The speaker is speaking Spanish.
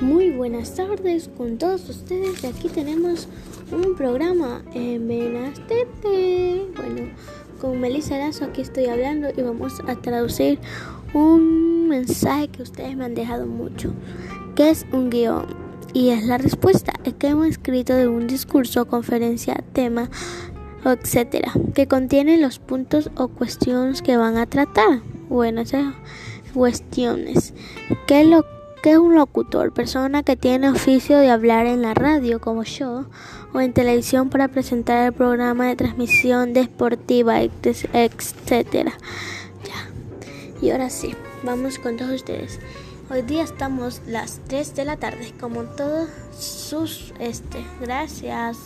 buenas tardes con todos ustedes. Aquí tenemos un programa en Benastete. Bueno, con Melissa Lazo aquí estoy hablando y vamos a traducir un mensaje que ustedes me han dejado mucho, que es un guion. Y es la respuesta, es que hemos escrito de un discurso, conferencia, tema, etcétera, que contiene los puntos o cuestiones que van a tratar. Bueno, esas cuestiones. ¿Qué lo ¿Qué es un locutor? Persona que tiene oficio de hablar en la radio, como yo, o en televisión para presentar el programa de transmisión deportiva, etcétera. Ya. Y ahora sí, vamos con todos ustedes. Hoy día estamos las 3 de la tarde, como todos sus este. Gracias.